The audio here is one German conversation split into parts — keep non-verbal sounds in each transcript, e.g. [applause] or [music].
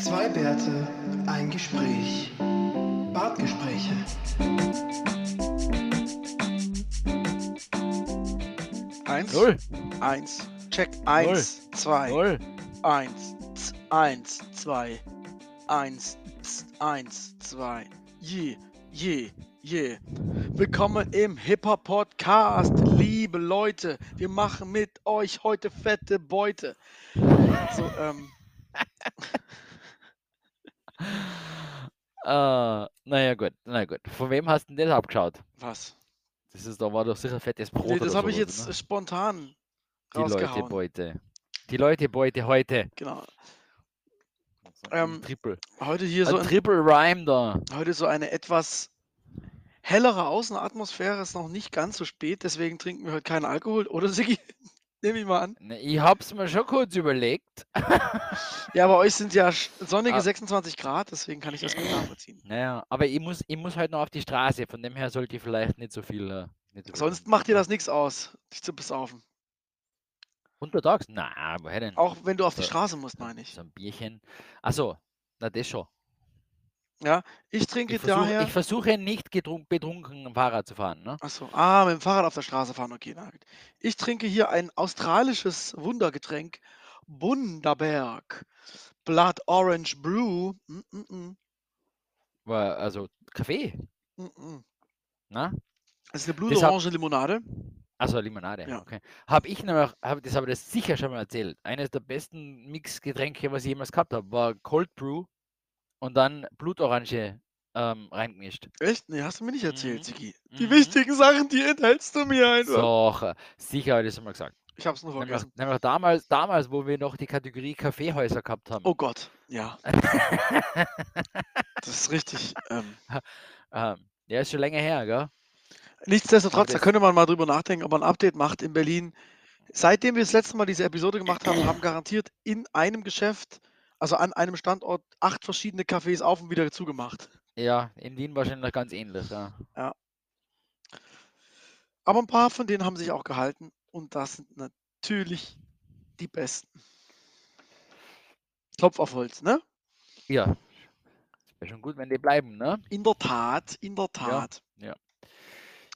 Zwei Bärte, ein Gespräch. Bartgespräche. Eins, Null. eins, check, eins, zwei, Null. eins, z- eins, zwei, eins, z- eins, zwei, je, je, je. Willkommen im Hip-Hop-Podcast, liebe Leute. Wir machen mit euch heute fette Beute. So, ähm, Äh, naja, gut, na gut. Von wem hast du denn das abgeschaut? was? Das ist, da war doch sicher fettes Brot. Nee, das habe ich jetzt ne? spontan Die Leute. Beute. Die Leute Beute heute. Genau. So Ähm, Triple. Heute hier Ein so ein Triple Rhyme da. Heute so eine etwas hellere Außenatmosphäre, ist noch nicht ganz so spät, deswegen trinken wir heute keinen Alkohol, oder Sigi? Nehme ich mal an. Ne, Ich hab's mir schon kurz überlegt. [laughs] Ja, bei euch sind ja sonnige Ah. 26 Grad, deswegen kann ich das gut nachvollziehen. Naja, aber ich muss, ich muss halt noch auf die Straße. Von dem her sollte ich vielleicht nicht so viel. Äh, nicht so viel Sonst trinken, macht dir das nichts aus, dich zu besaufen. Untertags? Na, woher denn? Auch wenn du auf die. Straße musst, meine ich. So ein Bierchen. Achso, na das schon. Ja, ich trinke Ich versuche, daher. ich versuche nicht getrunken, betrunken Fahrrad zu fahren. Ne? Achso, ah, mit dem Fahrrad auf der Straße fahren, okay. Na gut. Ich trinke hier ein australisches Wundergetränk, Bundaberg. Blood Orange Brew. Mm -mm -mm. Also Kaffee, Mm -mm. na? Das ist eine Das hab- blutorange Limonade. Also Limonade, Ja. okay. Habe ich nämlich, hab, das habe ich das sicher schon mal erzählt. Eines der besten Mixgetränke, was ich jemals gehabt habe, war Cold Brew und dann Blutorange ähm, reingemischt. Echt? Nee, hast du mir nicht erzählt, Mhm. Die Mhm. wichtigen Sachen, die enthältst du mir einfach. So, äh, sicher das mal gesagt. Ich hab's nur Nämlich, vergessen. nämlich damals, damals, wo wir noch die Kategorie Kaffeehäuser gehabt haben. Oh Gott, ja. [laughs] Das ist richtig. Ähm, Ähm, ja, ist schon länger her, gell? nichtsdestotrotz, da könnte man mal drüber nachdenken, ob man ein Update macht in Berlin. Seitdem wir das letzte Mal diese Episode gemacht haben, haben garantiert in einem Geschäft, also an einem Standort, acht verschiedene Cafés auf und wieder zugemacht. Ja, in Wien wahrscheinlich ganz ähnlich, ja. Aber ein paar von denen haben sich auch gehalten und das sind natürlich die besten. Klopf auf Holz, ne? Ja. Wäre schon gut, wenn die bleiben, ne? In der Tat, in der Tat.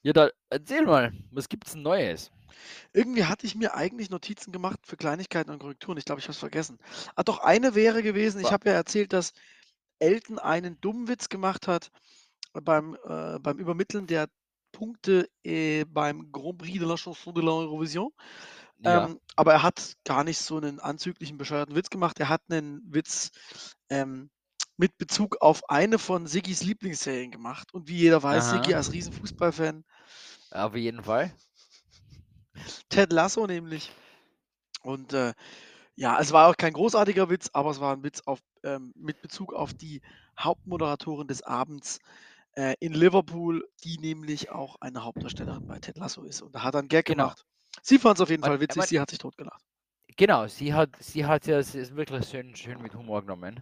Ja, da erzähl mal, was gibt's Neues? Irgendwie hatte ich mir eigentlich Notizen gemacht für Kleinigkeiten und Korrekturen. Ich glaube, ich habe es vergessen. Ah, doch, eine wäre gewesen, ich habe ja erzählt, dass Elton einen Dummwitz gemacht hat beim, äh, beim Übermitteln der Punkte äh, beim Grand Prix de la Chanson de l'Eurovision. Ja. Ähm, aber er hat gar nicht so einen anzüglichen, bescheuerten Witz gemacht. Er hat einen Witz ähm, mit Bezug auf eine von Siggis Lieblingsserien gemacht. Und wie jeder weiß, Siggi Aha. als Riesenfußballfan Auf jeden Fall. Ted Lasso nämlich. Und äh, ja, es war auch kein großartiger Witz, aber es war ein Witz auf, ähm, mit Bezug auf die Hauptmoderatorin des Abends äh, in Liverpool, die nämlich auch eine Hauptdarstellerin bei Ted Lasso ist. Und da hat er einen Gag Genau. gemacht. Sie fand es auf jeden Fall witzig, man- sie hat sich totgelacht. Genau, sie hat, sie hat ja es ist wirklich schön, schön mit Humor genommen.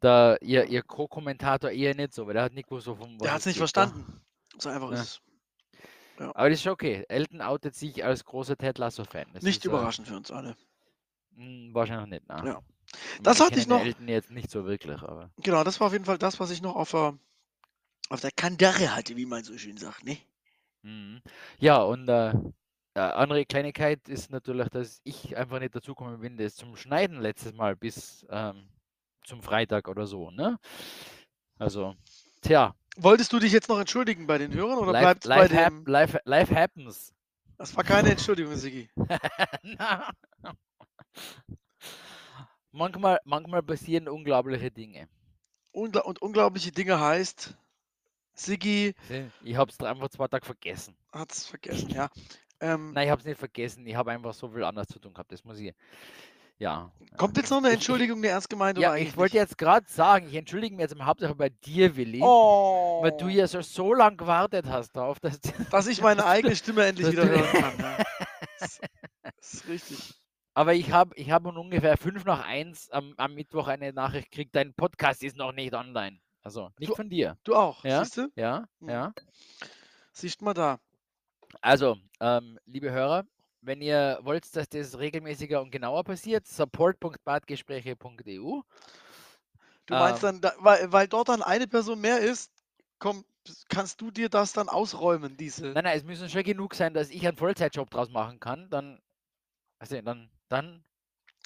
Da, ihr, ihr Co-Kommentator eher nicht so, weil der hat nicht gewusst, wovon Der hat es nicht verstanden. So einfach Ja. ist Aber das ist okay. Elton outet sich als großer Ted Lasso-Fan. Nicht äh, überraschend für uns alle. mh, wahrscheinlich nicht, nein. Ja. Das hatte ich noch- Elton jetzt nicht so wirklich, aber. Genau, das war auf jeden Fall das, was ich noch auf der, auf der Kandare hatte, wie man so schön sagt. Ne? Mhm. Ja, und äh, andere Kleinigkeit ist natürlich, dass ich einfach nicht dazu gekommen bin, das zum Schneiden letztes Mal bis ähm, zum Freitag oder so, ne? Also, tja, Wolltest du dich jetzt noch entschuldigen bei den Hörern oder life, bleibt es bei life, hap dem... life, life happens. Das war keine Entschuldigung, Sigi. [laughs] Manchmal, manchmal passieren unglaubliche Dinge. Ungla und unglaubliche Dinge heißt, Sigi Ich habe es einfach zwei Tage vergessen. hat es vergessen, ja. Ähm, Nein, ich habe es nicht vergessen. Ich habe einfach so viel anders zu tun gehabt. Das muss ich. Ja. kommt jetzt noch eine Entschuldigung, eine ernst gemeinte Ja, oder ich wollte jetzt gerade sagen, ich entschuldige mich jetzt im Hauptsache bei dir, Willi. Oh, Weil du ja so, so lange gewartet hast darauf, dass. [laughs] dass ich meine eigene Stimme endlich wieder hören kann. Ja. Das, [laughs] das ist richtig. Aber ich habe ich hab um ungefähr fünf nach eins am, am Mittwoch eine Nachricht gekriegt, dein Podcast ist noch nicht online. Also nicht Du- von dir. Du auch, Ja? siehst du? Ja, Hm. ja. Siehst mal da. Also, ähm, liebe Hörer, wenn ihr wollt, dass das regelmäßiger und genauer passiert, support.badgespräche.eu. Du meinst Ähm. dann, da, weil, weil dort dann eine Person mehr ist, komm, kannst du dir das dann ausräumen, diese. Nein, nein, es müssen schon genug sein, dass ich einen Vollzeitjob draus machen kann. Dann, also dann, dann,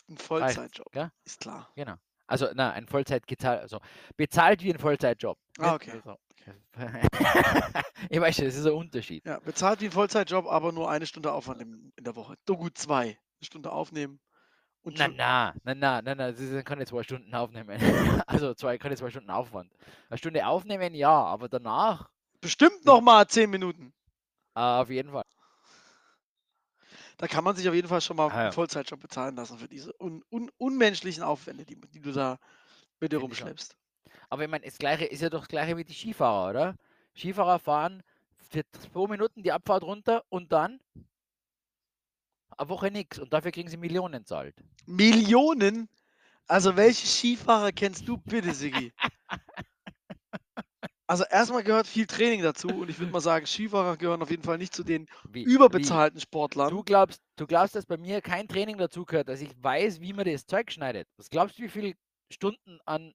Ein Vollzeitjob, gell? ist klar. genau. Also, na, ein Vollzeit gezahlt, also bezahlt wie ein Vollzeitjob. Ah, okay. Also, [laughs] ich weiß schon, das ist ein Unterschied. Ja, bezahlt wie ein Vollzeitjob, aber nur eine Stunde Aufwand in, der Woche. So gut zwei. Eine Stunde aufnehmen. Und Na, na, na, na, na, na, ist- kann ich zwei Stunden aufnehmen. [laughs] Also, zwei, kann ich zwei Stunden Aufwand. Eine Stunde aufnehmen, ja, aber danach bestimmt noch mal zehn Minuten. äh, auf jeden Fall. Da kann man sich auf jeden Fall schon mal Ah, ja. einen Vollzeitjob bezahlen lassen für diese un, un, unmenschlichen Aufwände, die, die du da mit dir rumschleppst. Aber ich meine, das gleiche ist ja doch das gleiche wie die Skifahrer, oder? Skifahrer fahren für zwei Minuten die Abfahrt runter und dann eine Woche nichts und dafür kriegen sie Millionen zahlt. Millionen? Also welche Skifahrer kennst du bitte, Sigi? [laughs] Also erstmal gehört viel Training dazu und ich würde mal sagen, Skifahrer gehören auf jeden Fall nicht zu den Wie, überbezahlten Wie? Sportlern. Du glaubst, du glaubst, dass bei mir kein Training dazu gehört, dass ich weiß, wie man das Zeug schneidet. Was glaubst du, wie viele Stunden an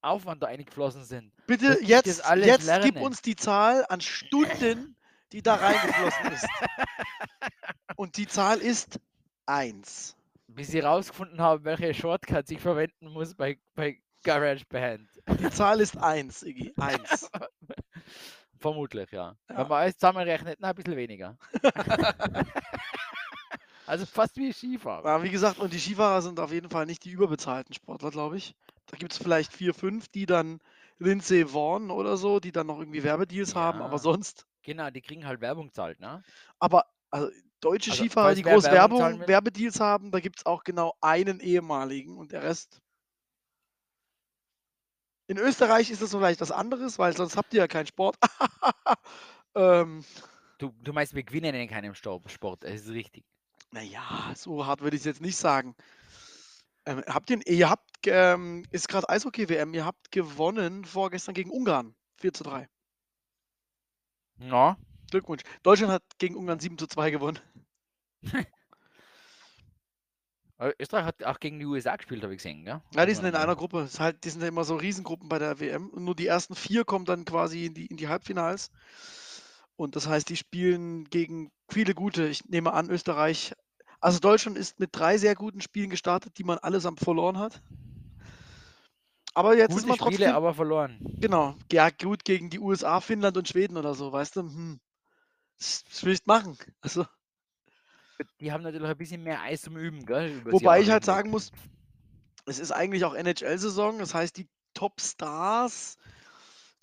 Aufwand da eingeflossen sind? Bitte jetzt, jetzt gib lerne. uns die Zahl an Stunden, die da reingeflossen ist. [laughs] Und die Zahl ist 1. Bis ich rausgefunden habe, welche Shortcuts ich verwenden muss bei, bei GarageBand. Die Zahl ist 1, Iggy. 1. [laughs] Vermutlich, ja. Ja. Wenn man alles zusammenrechnet, na, ein bisschen weniger. [laughs] also fast wie Skifahrer. Ja, wie gesagt, und die Skifahrer sind auf jeden Fall nicht die überbezahlten Sportler, glaube ich. Da gibt es vielleicht vier, fünf, die dann Lindsay Vaughn oder so, die dann noch irgendwie Werbedeals haben, aber Ja. sonst. Genau, die kriegen halt Werbung zahlt, ne? Aber also, deutsche Also, Skifahrer, die groß Werbung Werbung, Werbedeals haben, da gibt es auch genau einen ehemaligen und der Rest. In Österreich ist das vielleicht was anderes, weil sonst habt ihr ja keinen Sport. [laughs] ähm, Du, du meinst, wir gewinnen in keinem Sport, das ist richtig. naja, so hart würde ich es jetzt nicht sagen. Ähm, habt ihr, ihr habt, ähm, ist gerade Eishockey-WM, ihr habt gewonnen vorgestern gegen Ungarn. 4 zu 3. Ja, Glückwunsch. Deutschland hat gegen Ungarn 7 zu 2 gewonnen. [laughs] aber Österreich hat auch gegen die USA gespielt, habe ich gesehen, gell? Ja, die sind man in einer Gruppe. Das ist halt, die sind ja immer so Riesengruppen bei der WM. Und nur die ersten vier kommen dann quasi in die, in die Halbfinals. Und das heißt, die spielen gegen viele gute. Ich nehme an, Österreich. Also Deutschland ist mit drei sehr guten Spielen gestartet, die man allesamt verloren hat. Aber jetzt ist Gute man Spiele, trotzdem. aber verloren. Genau, ja, gut gegen die USA, Finnland und Schweden oder so, weißt du? Hm. Das willst machen. Also, Die haben natürlich ein bisschen mehr Eis zum Üben, gell? wobei ich halt sagen muss, es ist eigentlich auch NHL-Saison. Das heißt, die Top-Stars,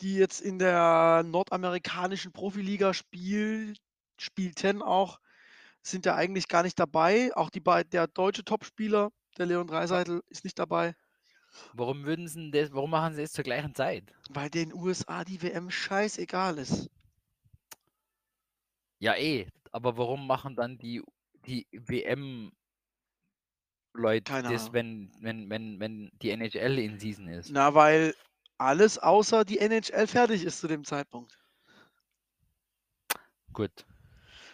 die jetzt in der nordamerikanischen Profiliga spiel, spielten auch, sind ja eigentlich gar nicht dabei. Auch die, der deutsche Topspieler, der Leon Dreiseitel, ist nicht dabei, Warum würden sie das, warum machen sie es zur gleichen Zeit? weil den USA die WM scheißegal ist. Ja, eh. Aber warum machen dann die, die WM-Leute Keine das, Ahnung. wenn, wenn, wenn, wenn die NHL in Season ist? Na, weil alles außer die NHL fertig ist zu dem Zeitpunkt. Gut.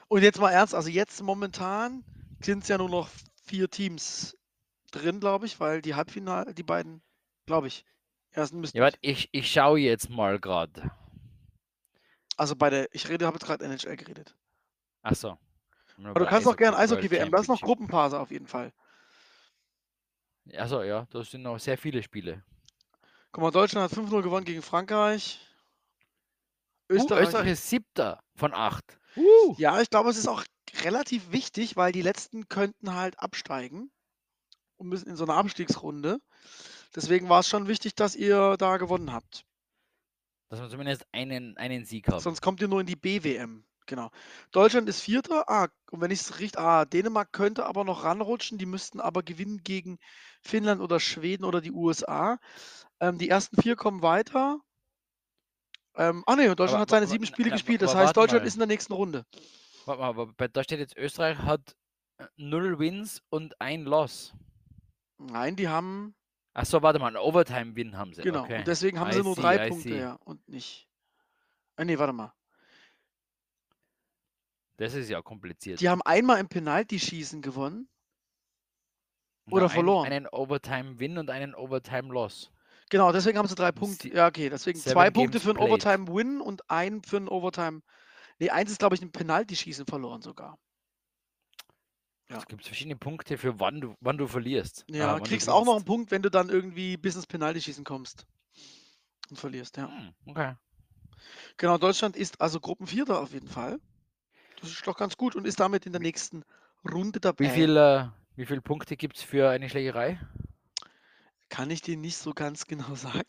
Und jetzt mal ernst, also jetzt momentan sind es ja nur noch vier Teams drin, glaube ich, weil die Halbfinale, die beiden, glaube ich, ersten müssten. Ja, warte, ich, ich schaue jetzt mal gerade. also bei der, ich rede, habe jetzt gerade NHL geredet. Aber du kannst auch gerne Eishockey-WM, das ist noch Gruppenphase auf jeden Fall. Achso, ja, das sind noch sehr viele Spiele. Guck mal, Deutschland hat 5-0 gewonnen gegen Frankreich. Uh, Österreich. Österreich ist siebter von acht. Uh. Ja, ich glaube, es ist auch relativ wichtig, weil die letzten könnten halt absteigen und müssen in so einer Abstiegsrunde. Deswegen war es schon wichtig, dass ihr da gewonnen habt. Dass wir zumindest einen, einen Sieg haben. Sonst kommt ihr nur in die BWM. Genau. Deutschland ist Vierter. Ah, und wenn ich es richtig. Ah, Dänemark könnte aber noch ranrutschen. Die müssten aber gewinnen gegen Finnland oder Schweden oder die USA. Ähm, die ersten vier kommen weiter. Ähm, ah, nee, Deutschland Aber hat seine wa- sieben Spiele na, gespielt. aber Das heißt, Deutschland mal. ist in der nächsten Runde. Warte mal, aber bei- da steht jetzt, Österreich hat äh, null Wins und ein Loss. Nein, die haben. Achso, warte mal, einen Overtime-Win haben sie. Genau. Okay. Und deswegen haben I sie nur see, drei I Punkte, see. ja. Und nicht. Ah, nee, warte mal. Das ist ja kompliziert. Die haben einmal im Penalty-Schießen gewonnen. Oder einen- verloren. Einen Overtime-Win und einen Overtime-Loss. Genau, deswegen haben sie drei Punkte. Ja, okay, deswegen seven zwei Punkte für einen. Overtime-Win und einen für einen Overtime. Nee, eins ist, glaube ich, ein Penalty-Schießen verloren sogar. Ja. Es gibt verschiedene Punkte für wann du, wann du verlierst. Ja, Ah, wann du kriegst auch noch einen. Punkt, wenn du dann irgendwie bis ins Penalty-Schießen kommst. Und verlierst, ja. Hm, okay. Genau, Deutschland ist also Gruppenvierter auf jeden Fall. Das ist doch ganz gut und ist damit in der nächsten Runde dabei. Wie viel, äh, wie viele Punkte gibt es für eine Schlägerei? Kann ich dir nicht so ganz genau [laughs] sagen.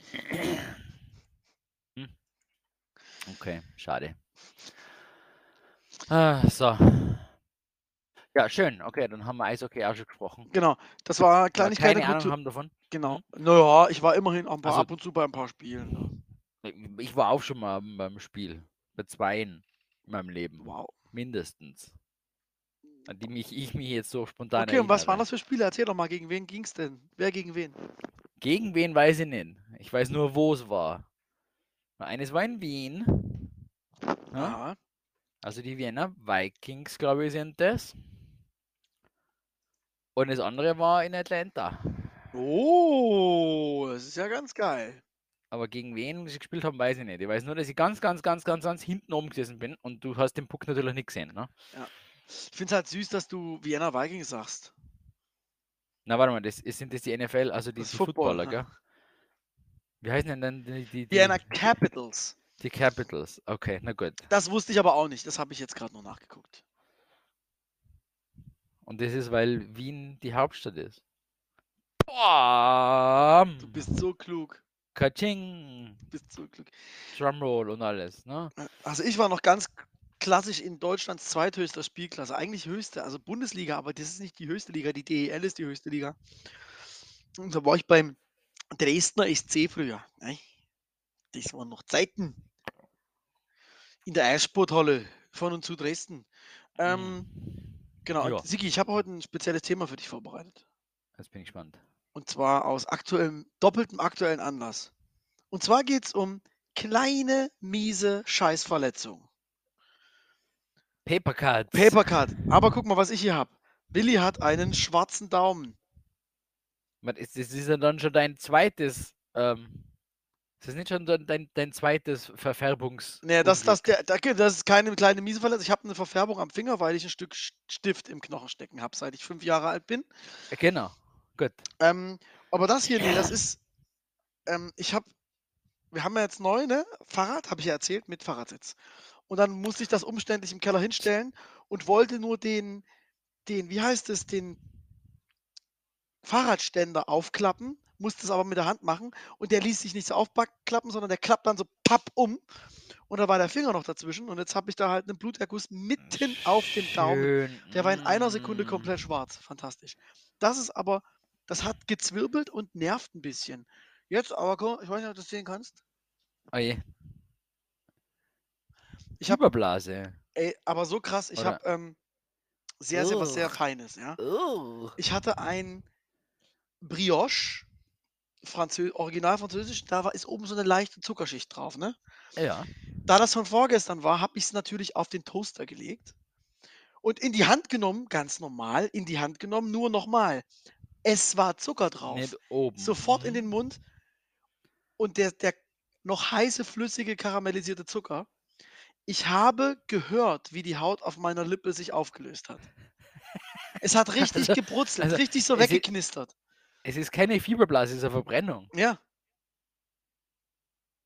Okay, schade. Ah, so. Ja, schön. Okay, dann haben wir Eishockey auch schon gesprochen. Genau, das war Kleinigkeit keine Ahnung haben davon. Genau. Naja, ich war immerhin ein paar, Also- ab und zu bei ein paar Spielen. Ich war auch schon mal beim Spiel. Bei zweien in meinem Leben. Wow. Mindestens. An die mich, ich mich jetzt so spontan Okay, und was waren erinnere. das für Spiele? Erzähl doch mal, gegen wen ging es denn? Wer gegen wen? Gegen wen weiß ich nicht. Ich weiß nur, wo es war. Eines war in Wien. Ja? Also die Wiener Vikings, glaube ich, sind das. Und das andere war in Atlanta. Oh, das ist ja ganz geil. Aber gegen wen sie gespielt haben, weiß ich nicht. Ich weiß nur, dass ich ganz, ganz, ganz, ganz, ganz hinten oben gesessen bin und du hast den Puck natürlich nicht gesehen. Ne? Ich finde es halt süß, dass du Vienna Vikings sagst. Na, warte mal, das sind das die NFL, also die, die Football, Footballer, ja. gell? Wie heißen denn dann die, die, die, Vienna Capitals. die Capitals? Okay, na gut. Das wusste ich aber auch nicht. Das habe ich jetzt gerade noch nachgeguckt. Und das ist, weil Wien die Hauptstadt ist. Bam! Du bist so klug. Kaching! Bist so klug. Drumroll und alles, ne? Also ich war noch ganz klassisch in Deutschlands zweithöchster Spielklasse. Eigentlich höchste, also Bundesliga, aber das ist nicht die höchste Liga. Die DEL ist die höchste Liga. Und da war ich beim Dresdner SC früher. Ne? Das waren noch Zeiten. In der Eissporthalle von und zu Dresden. Ähm, genau, Ja. Sigi, ich habe heute ein spezielles Thema für dich vorbereitet. Jetzt bin ich gespannt. Und zwar aus aktuellem, doppeltem aktuellen Anlass. Und zwar geht es um kleine, miese Scheißverletzungen. Papercut. Papercut. Aber guck mal, was ich hier habe. Willi hat einen schwarzen Daumen. Man, ist, das ist ja dann schon dein zweites. Ähm, ist das nicht schon dein, dein, zweites Verfärbungs. Nee, das, das, der, das ist keine kleine miese Verletzung. Ich habe eine Verfärbung am Finger, weil ich ein Stück Stift im Knochen stecken habe, seit ich fünf Jahre alt bin. Äh, Genau. Gut. Ähm, aber das hier, nee, das ist. Ähm, ich habe. Wir haben ja jetzt neu, ne? Fahrrad, habe ich ja erzählt, mit Fahrradsitz. Und dann musste ich das umständlich im Keller hinstellen und wollte nur den, den, wie heißt es, den Fahrradständer aufklappen, musste es aber mit der Hand machen und der ließ sich nicht so aufklappen, sondern der klappt dann so papp um und da war der Finger noch dazwischen und jetzt habe ich da halt einen Bluterguss mitten auf dem Daumen. Schön. Der war in einer Sekunde komplett schwarz. Fantastisch. Das ist aber, das hat gezwirbelt und nervt ein bisschen. Jetzt aber, ich weiß nicht, ob du das sehen kannst. Oh je. Ich habe, Überblase. ey, aber so krass, ich habe ähm, sehr, sehr was sehr. Feines, ja. Oh. Ich hatte ein Brioche, Franzö original französisch, da war, ist oben so eine leichte Zuckerschicht drauf, ne? Ja. Da das von vorgestern war, habe ich es natürlich auf den Toaster gelegt und in die Hand genommen, ganz normal, in die Hand genommen, nur nochmal. Es war Zucker drauf. Nicht oben. Sofort in den Mhm. Mund und der, der noch heiße, flüssige, karamellisierte Zucker. Ich habe gehört, wie die Haut auf meiner Lippe sich aufgelöst hat. Es hat [laughs] richtig Also- gebrutzelt, also richtig so es ist- weggeknistert. Es ist keine Fieberblase, es ist eine Verbrennung. Ja,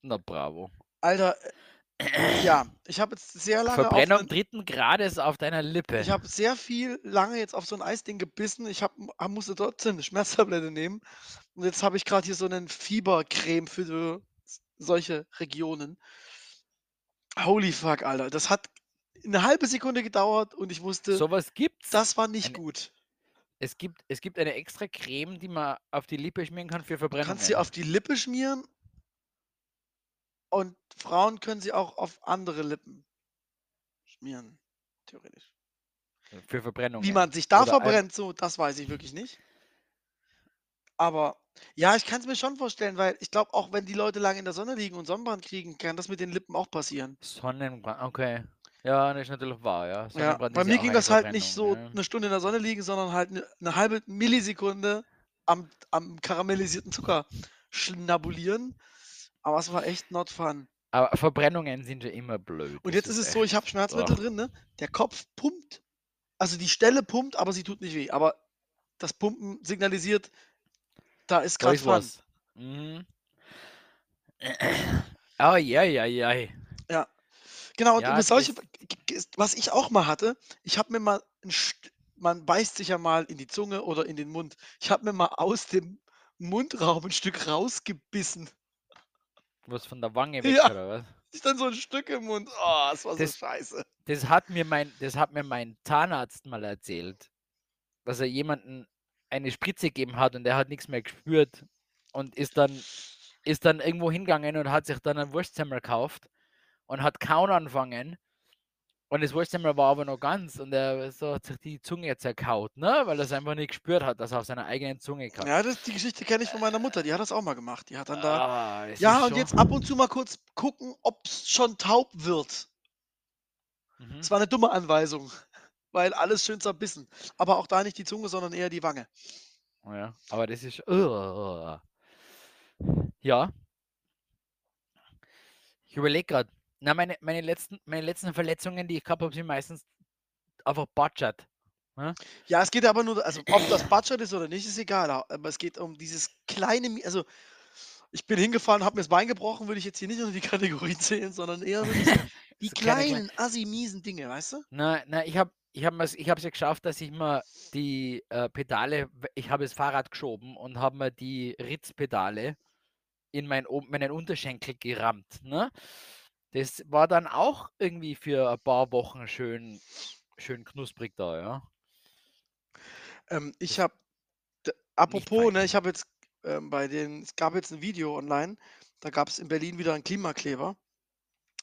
Na bravo. Alter, ja, ich habe jetzt sehr lange Verbrennung einen- dritten Grades auf deiner Lippe. Ich habe sehr viel lange jetzt auf so ein Eisding gebissen. Ich hab, musste trotzdem eine Schmerztablette nehmen. Und jetzt habe ich gerade hier so einen Fiebercreme für so, solche Regionen. Holy fuck, Alter. Das hat eine halbe Sekunde gedauert und ich wusste, Sowas gibt's. das war nicht Eine- gut. Es gibt, es gibt eine extra Creme, die man auf die Lippe schmieren kann für Du Verbrennung. kannst sie auf die Lippe schmieren und Frauen können sie auch auf andere Lippen schmieren. Theoretisch. Für Verbrennung. Wie man sich da Oder verbrennt, so, das weiß ich wirklich nicht. Aber ja, ich kann es mir schon vorstellen, weil ich glaube, auch wenn die Leute lange in der Sonne liegen und Sonnenbrand kriegen, kann das mit den Lippen auch passieren. Sonnenbrand, okay. Ja, das ist natürlich wahr, ja. Ja, bei mir ging das halt nicht so ja. eine Stunde in der Sonne liegen, sondern halt eine, eine halbe Millisekunde am, am karamellisierten Zucker schnabulieren. Aber es war echt not fun. Aber Verbrennungen sind ja immer blöd. Und jetzt ist es so, ich habe Schmerzmittel Ach. drin, ne? Der Kopf pumpt, also die Stelle pumpt, aber sie tut nicht weh. Aber das Pumpen signalisiert, da ist gerade Fun. was. Mhm. Oh, ja, ja, ja. Genau, und Ja, solche, was ich auch mal hatte, ich habe mir mal, man beißt sich ja mal in die Zunge oder in den Mund. Ich habe mir mal aus dem Mundraum ein Stück rausgebissen. Was von der Wange weg, Ja. oder was? Ich dann so ein Stück im Mund. Oh, das war so Das- scheiße. Das hat mir mein, das hat mir mein Zahnarzt mal erzählt, dass er jemanden eine Spritze gegeben hat und der hat nichts mehr gespürt und ist dann, ist dann irgendwo hingegangen und hat sich dann ein Wurstsemmel gekauft und hat kauen anfangen. Und das Wurstsemmel war aber noch ganz und er so hat sich die Zunge zerkaut, ne? Weil er es einfach nicht gespürt hat, dass er auf seiner eigenen Zunge kaut. Ja, das, die Geschichte kenne ich von meiner Mutter. Die hat das auch mal gemacht. Die hat dann da. Ah, Ja, und jetzt ab und zu mal kurz gucken, ob es schon taub wird. Mhm. Das war eine dumme Anweisung, [laughs] weil alles schön zerbissen. Aber auch da nicht die Zunge, sondern eher die Wange. Ja, aber das ist. Ja. Ich überlege gerade. Na, meine, meine, letzten, meine letzten Verletzungen, die ich gehabt habe, sind meistens einfach batschert. Ja, es geht aber nur, also ob das Batschert ist oder nicht, ist egal. Aber es geht um dieses kleine, also ich bin hingefahren, habe mir das Bein gebrochen, würde ich jetzt hier nicht unter die Kategorie zählen, sondern eher so diese, [laughs] die So kleine, kleinen, assi miesen Dinge, weißt du? Na, na, ich habe ich hab ich es ja geschafft, dass ich mir die äh, Pedale, ich habe das Fahrrad geschoben und habe mir die Ritzpedale in mein, meinen Unterschenkel gerammt. Ne? Das war dann auch irgendwie für ein paar Wochen schön, schön knusprig da, ja. Ähm, ich habe, apropos, ne, ich habe jetzt ähm, bei den, es gab jetzt ein Video online, da gab es in Berlin wieder einen Klimakleber.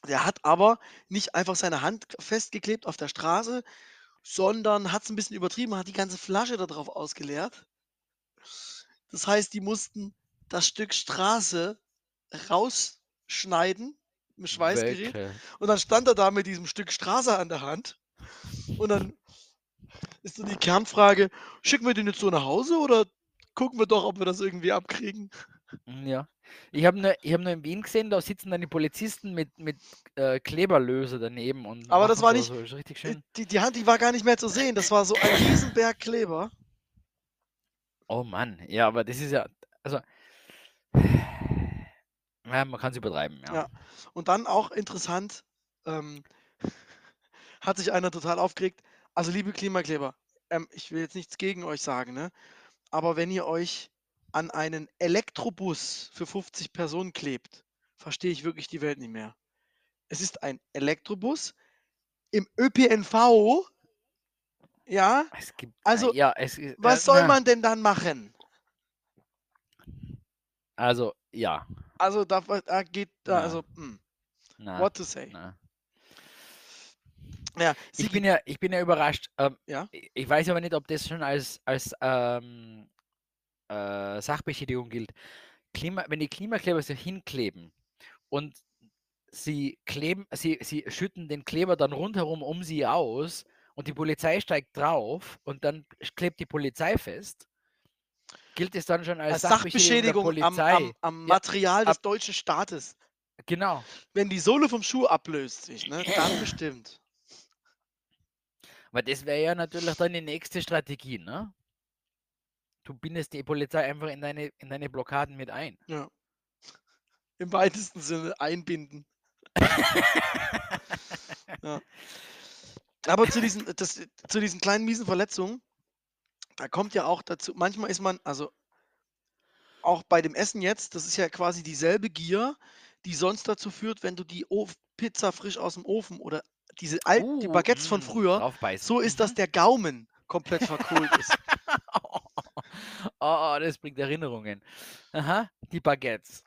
Der hat aber nicht einfach seine Hand festgeklebt auf der Straße, sondern hat es ein bisschen übertrieben, hat die ganze Flasche da drauf ausgeleert. Das heißt, die mussten das Stück Straße rausschneiden mit dem Schweißgerät. Welche? Und dann stand er da mit diesem Stück Straße an der Hand. Und dann ist so die Kernfrage, schicken wir den jetzt so nach Hause oder gucken wir doch, ob wir das irgendwie abkriegen? Mm, Ja. Ich habe nur, ich hab nur in Wien gesehen, da sitzen dann die Polizisten mit, mit äh, Kleberlöser daneben und Aber das war nicht- so ist richtig Äh, schön. Die, die Hand, die war gar nicht mehr zu sehen. Das war so ein Riesenberg Kleber. Oh Mann, ja, aber das ist ja, also, ja, man kann es übertreiben, ja. Ja. Und dann auch interessant, ähm, [laughs] hat sich einer total aufgeregt. Also, liebe Klimakleber, ähm, ich will jetzt nichts gegen euch sagen, ne? Aber wenn ihr euch an einen Elektrobus für 50 Personen klebt, verstehe ich wirklich die Welt nicht mehr. Es ist ein Elektrobus im ÖPNV. Ja, Es gibt, Also, ja, es was äh, soll man denn dann machen? Also, ja, Also, da, da geht da, also, hm, na, what to say? na. Ja, Ich bin ja, ich bin ja überrascht. Ähm, Ja? ich- weiß aber nicht, ob das schon als, als ähm, äh, Sachbeschädigung gilt. Klima, wenn die Klimakleber sich hinkleben und sie kleben, sie, sie schütten den Kleber dann rundherum um sie aus und die Polizei steigt drauf und dann klebt die Polizei fest, gilt es dann schon als, als Sachbeschädigung der am, Polizei. am, am Ja, Material des ab- deutschen Staates. Genau. Wenn die Sohle vom Schuh ablöst sich, ne, dann bestimmt. Weil das wäre ja natürlich dann die nächste Strategie, ne? Du bindest die Polizei einfach in deine, in deine Blockaden mit ein. Ja. Im weitesten Sinne einbinden. [laughs] Ja. Aber zu diesen, das, zu diesen kleinen miesen Verletzungen, da kommt ja auch dazu, manchmal ist man, also auch bei dem Essen jetzt, das ist ja quasi dieselbe Gier, die sonst dazu führt, wenn du die Of Pizza frisch aus dem Ofen oder diese alten, die Uh, Baguettes von mm, früher, draufbeißen. so ist, dass Mhm. der Gaumen komplett verkohlt ist. [laughs] Oh, das bringt Erinnerungen. Aha, die Baguettes.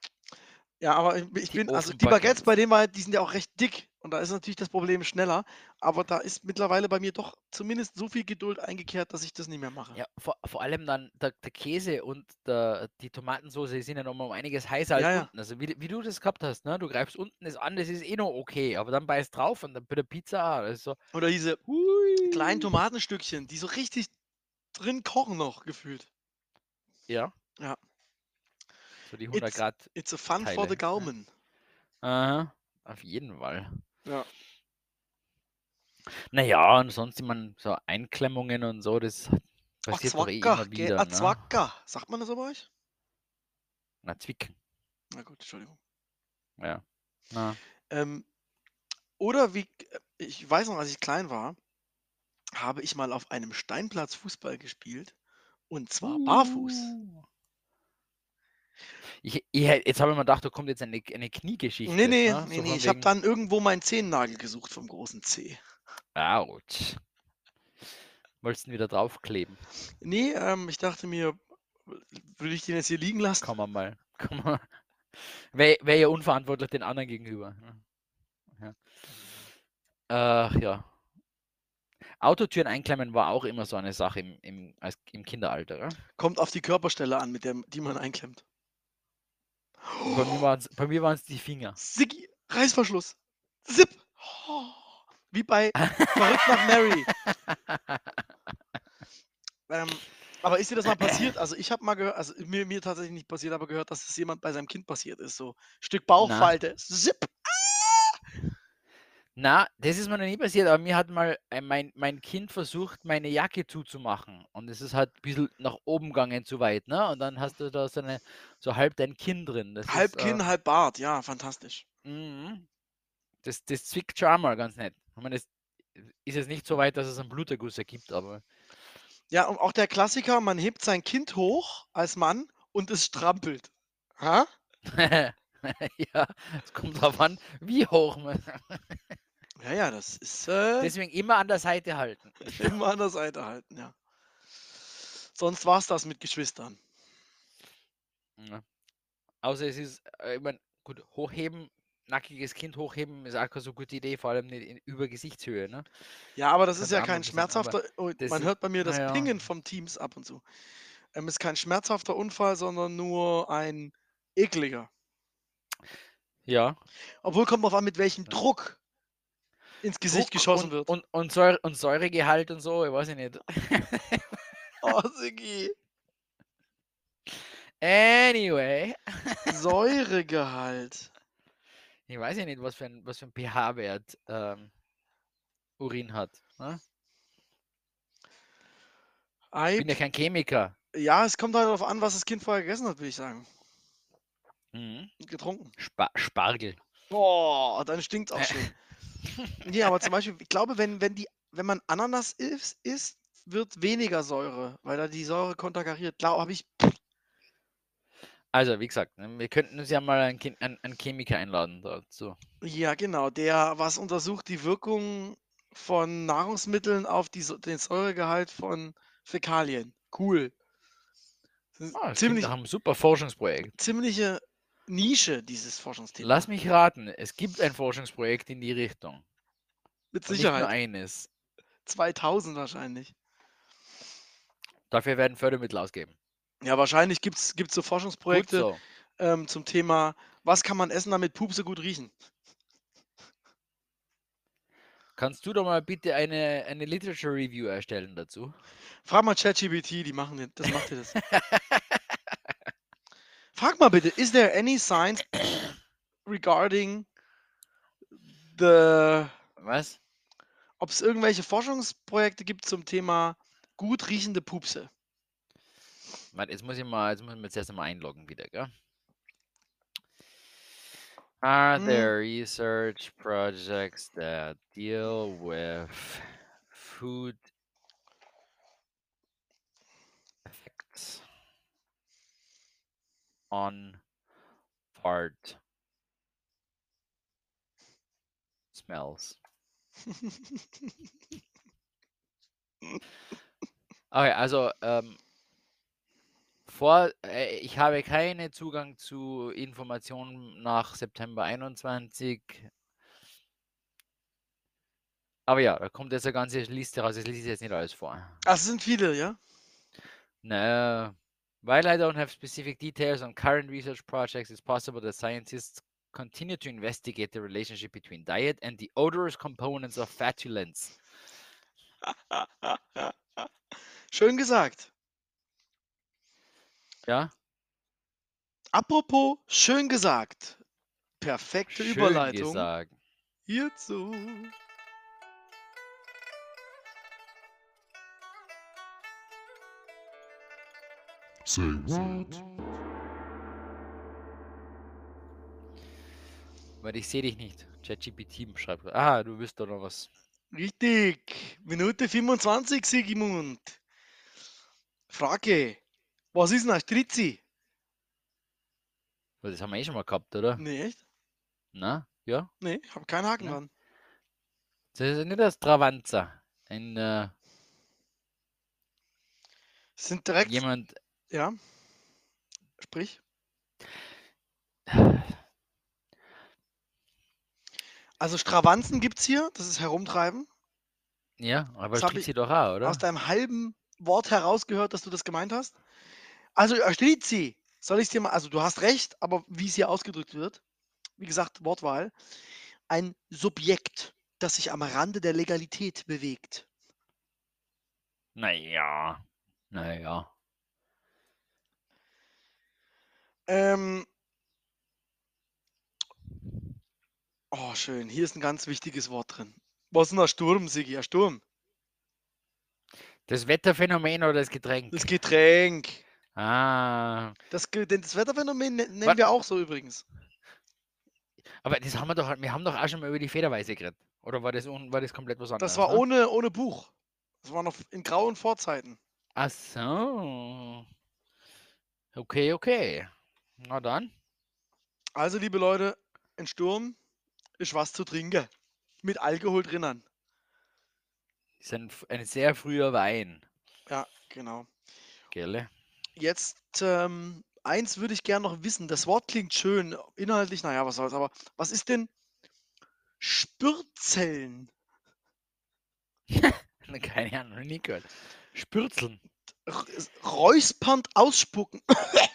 Ja, aber ich ich Die bin also die Baguettes, Ofenbaguettes. bei denen war die sind ja auch recht dick und da ist natürlich das Problem schneller, aber da ist mittlerweile bei mir doch zumindest so viel Geduld eingekehrt, dass ich das nicht mehr mache. Ja, vor, vor allem dann der, der Käse und der, die Tomatensauce die sind ja noch mal um einiges heißer als Ja, ja. unten. Also wie, wie du das gehabt hast, ne? Du greifst unten das an, das ist eh noch okay, aber dann beißt drauf und dann bei der Pizza, auch, das ist so, Oder diese hui. kleinen Tomatenstückchen, die so richtig drin kochen noch gefühlt. Ja. Ja. So die 100 It's Grad. it's a fun for Teile, the ja. Gaumen. Aha, auf jeden Fall. Ja. Naja, und sonst immer so Einklemmungen und so, das passiert doch eh immer wieder, ne? Azwaka. Sagt man das bei euch? Na, Zwicken. Na gut, Entschuldigung. Ja. Ähm, oder wie ich weiß noch, als ich klein war, habe ich mal auf einem Steinplatz Fußball gespielt und zwar barfuß. Ich, ich, jetzt habe ich mir gedacht, da kommt jetzt eine, eine Kniegeschichte. Ne, ne, ne? ne, So ne, von ich habe dann irgendwo meinen Zehennagel gesucht vom großen C. Autsch. Wolltest du ihn wieder draufkleben? Ne, ähm, ich dachte mir, würde ich den jetzt hier liegen lassen? Man mal. Kann man. Wäre wär ja unverantwortlich den anderen gegenüber. ne? Ja. Ach ja. Autotüren einklemmen war auch immer so eine Sache im, im, als, im Kinderalter. Ja? Kommt auf die Körperstelle an, mit der die man einklemmt. Bei mir waren es die Finger. Siggi, Reißverschluss. Zip. Oh, Wie bei Verrückt nach Mary. [laughs] Ähm, aber ist dir das mal passiert? Also ich habe mal gehört, also mir, mir tatsächlich nicht passiert, aber gehört, dass es jemand bei seinem Kind passiert ist. So Stück Bauchfalte. Zip. Na, das ist mir noch nie passiert, aber mir hat mal ein, mein, mein Kind versucht, meine Jacke zuzumachen. Und es ist halt ein bisschen nach oben gegangen zu weit, ne? Und dann hast du da so, eine, so halb dein Kinn drin. Das Halb ist, Kinn, äh, halb Bart. Ja, fantastisch. mhm. das, das zwickt schon einmal ganz nett. Ich meine, es ist jetzt nicht so weit, dass es einen Bluterguss ergibt, aber Ja, und auch der Klassiker, man hebt sein Kind hoch als Mann und es strampelt. Ha? [laughs] ja, es kommt drauf an, wie hoch man. [laughs] Ja, ja, das ist äh, Deswegen immer an der Seite halten. [laughs] immer an der Seite halten, ja. Sonst war's das mit Geschwistern. Ja. Außer es ist, äh, ich mein, gut, hochheben, nackiges Kind hochheben ist auch keine so gute Idee, vor allem nicht in, über Gesichtshöhe, ne? Ja, aber das Kann ist ja kein schmerzhafter. Oh, das man hört bei mir das naja. Pingen vom Teams ab und zu. Ähm, ist kein schmerzhafter Unfall, sondern nur ein ekliger. Ja. Obwohl kommt drauf an, mit welchem Ja. Druck ins Gesicht Druck geschossen und, wird. Und, und, Säure, und Säuregehalt und so, ich weiß ich nicht. [laughs] Oh, Siggi. Anyway, Säuregehalt. ich weiß ja nicht, was für ein, was für ein pH-Wert ähm, Urin hat. Ne? Ich bin ja kein Chemiker. ja, es kommt halt darauf an, was das Kind vorher gegessen hat, würde ich sagen. Mhm. Getrunken. Spa Spargel. Boah, dann stinkt's auch [laughs] schön. Nee, aber zum Beispiel, ich glaube, wenn, wenn, die, wenn man Ananas isst, isst, wird weniger Säure, weil da die Säure konterkariert. Klar, habe ich. Also, wie gesagt, ne, wir könnten uns ja mal einen, Chem- einen, einen Chemiker einladen dazu. Ja, genau. Der, was untersucht die Wirkung von Nahrungsmitteln auf die, den Säuregehalt von Fäkalien. Cool. Das ist Ah, ziemlich, nach einem super Forschungsprojekt. ziemliche Nische, dieses Forschungsthema. Lass mich raten, es gibt ein Forschungsprojekt in die Richtung. Mit Und nicht nur Sicherheit. eines. 2000 wahrscheinlich. Dafür werden Fördermittel ausgeben. Ja, wahrscheinlich gibt es so Forschungsprojekte so. ähm, zum Thema, was kann man essen, damit Pupse gut riechen. Kannst du doch mal bitte eine, eine Literature Review erstellen dazu? Frag mal ChatGPT, die machen das macht dir das. [laughs] Frag mal bitte, is there any science regarding the, Was? ob es irgendwelche Forschungsprojekte gibt zum Thema gut riechende Pupse? Warte, jetzt muss ich mal, jetzt muss ich mir zuerst einmal einloggen wieder, gell? Are Hm. there research projects that deal with food on fart smells? Okay, also ähm, vor, äh, ich habe keinen Zugang zu Informationen nach September 21. Aber ja, da kommt jetzt eine ganze Liste raus. Ich lese jetzt nicht alles vor. Ach, es sind viele, ja? No. While I don't have specific details on current research projects, it's possible that scientists continue to investigate the relationship between diet and the odorous components of fatulence. [laughs] Schön gesagt. Ja, Apropos, schön gesagt. Perfekte schön Überleitung gesagt. hierzu. Say what? Weil ich sehe dich nicht. ChatGPT schreibt. Ah, du willst doch noch was. Richtig. Minute 25, Sigmund. Frage. Was ist denn ein Strizzi? Das haben wir eh schon mal gehabt, oder? Nee, echt? Na? Ja? Nee, ich habe keinen Haken Ja. dran. Das ist nicht das Travanza. Ein äh, Sind direkt. jemand. Ja. Sprich. Also Stravanzen gibt's hier, das ist Herumtreiben. Ja, aber Das sie doch auch, oder? Aus deinem halben Wort herausgehört, dass du das gemeint hast. Also Strizi, soll ich dir mal, also du hast recht, aber wie es hier ausgedrückt wird, wie gesagt, Wortwahl, ein Subjekt, das sich am Rande der Legalität bewegt. Naja. Naja. Ähm, oh, schön. Hier ist ein ganz wichtiges Wort drin. Was ist denn ein Sturm, Sigi? Ein Sturm. Das Wetterphänomen oder das Getränk? Das Getränk. Ah. Das, das Wetterphänomen ne- nennen Wa- wir auch so übrigens. Aber das haben wir doch, wir haben doch auch schon mal über die Federweise geredet. Oder war das, war das komplett was anderes? Das war ne? ohne, ohne Buch. Das war noch in grauen Vorzeiten. Ach so. Okay, okay. Na dann. Also, liebe Leute, ein Sturm ist was zu trinken. Mit Alkohol drinnen. Ist ein, ein sehr früher Wein. Ja, genau. Gell? Jetzt, ähm, eins würde ich gerne noch wissen. Das Wort klingt schön, inhaltlich, naja, was soll's, aber was ist denn Spürzellen? [laughs] Keine Ahnung, nie gehört. Spürzeln. Räuspernd ausspucken. [laughs]